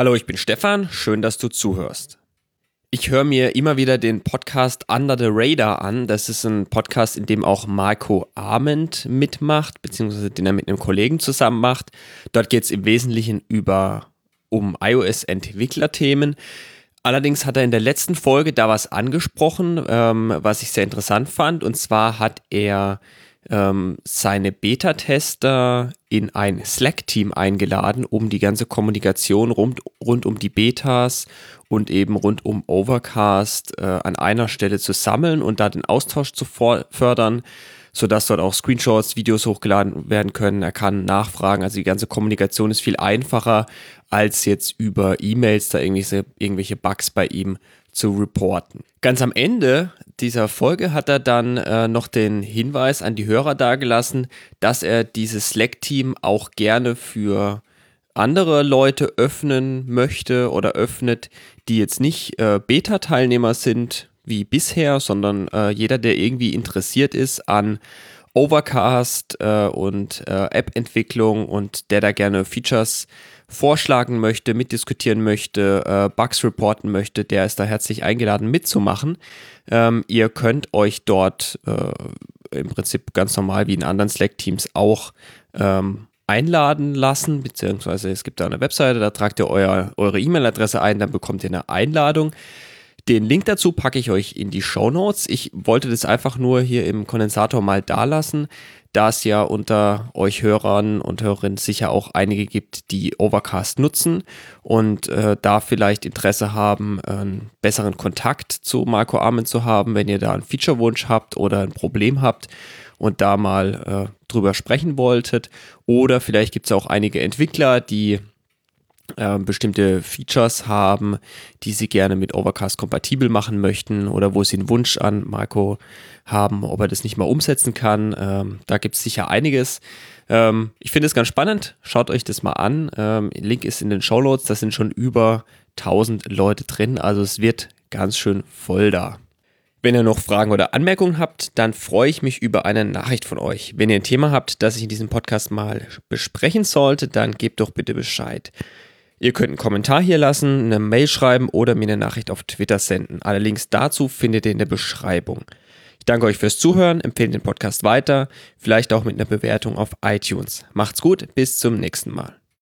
Hallo, ich bin Stefan, schön, dass du zuhörst. Ich höre mir immer wieder den Podcast Under the Radar an. Das ist ein Podcast, in dem auch Marco Arment mitmacht, beziehungsweise den er mit einem Kollegen zusammen macht. Dort geht es im Wesentlichen über um iOS-Entwicklerthemen. Allerdings hat er in der letzten Folge da was angesprochen, ähm, was ich sehr interessant fand. Und zwar hat er ähm, seine Beta-Tester in ein Slack-Team eingeladen, um die ganze Kommunikation rund, rund um die Betas und eben rund um Overcast äh, an einer Stelle zu sammeln und da den Austausch zu fördern, sodass dort auch Screenshots, Videos hochgeladen werden können. Er kann nachfragen. Also die ganze Kommunikation ist viel einfacher, als jetzt über E-Mails da irgendwelche, irgendwelche Bugs bei ihm zu reporten. Ganz am Ende dieser Folge hat er dann äh, noch den Hinweis an die Hörer dargelassen, dass er dieses Slack-Team auch gerne für andere Leute öffnen möchte oder öffnet, die jetzt nicht äh, Beta-Teilnehmer sind wie bisher, sondern äh, jeder, der irgendwie interessiert ist an Overcast äh, und äh, App-Entwicklung und der da gerne Features vorschlagen möchte, mitdiskutieren möchte, äh, Bugs reporten möchte, der ist da herzlich eingeladen mitzumachen. Ähm, ihr könnt euch dort äh, im Prinzip ganz normal wie in anderen Slack-Teams auch ähm, einladen lassen, beziehungsweise es gibt da eine Webseite, da tragt ihr euer, eure E-Mail-Adresse ein, dann bekommt ihr eine Einladung. Den Link dazu packe ich euch in die Show Notes. Ich wollte das einfach nur hier im Kondensator mal da lassen, da es ja unter euch Hörern und Hörerinnen sicher auch einige gibt, die Overcast nutzen und äh, da vielleicht Interesse haben, einen besseren Kontakt zu Marco Armen zu haben, wenn ihr da einen Feature-Wunsch habt oder ein Problem habt und da mal äh, drüber sprechen wolltet. Oder vielleicht gibt es auch einige Entwickler, die bestimmte Features haben, die sie gerne mit Overcast kompatibel machen möchten oder wo sie einen Wunsch an Marco haben, ob er das nicht mal umsetzen kann. Ähm, da gibt es sicher einiges. Ähm, ich finde es ganz spannend. Schaut euch das mal an. Ähm, Link ist in den Show Notes. Da sind schon über 1000 Leute drin. Also es wird ganz schön voll da. Wenn ihr noch Fragen oder Anmerkungen habt, dann freue ich mich über eine Nachricht von euch. Wenn ihr ein Thema habt, das ich in diesem Podcast mal besprechen sollte, dann gebt doch bitte Bescheid. Ihr könnt einen Kommentar hier lassen, eine Mail schreiben oder mir eine Nachricht auf Twitter senden. Alle Links dazu findet ihr in der Beschreibung. Ich danke euch fürs Zuhören, empfehle den Podcast weiter, vielleicht auch mit einer Bewertung auf iTunes. Macht's gut, bis zum nächsten Mal.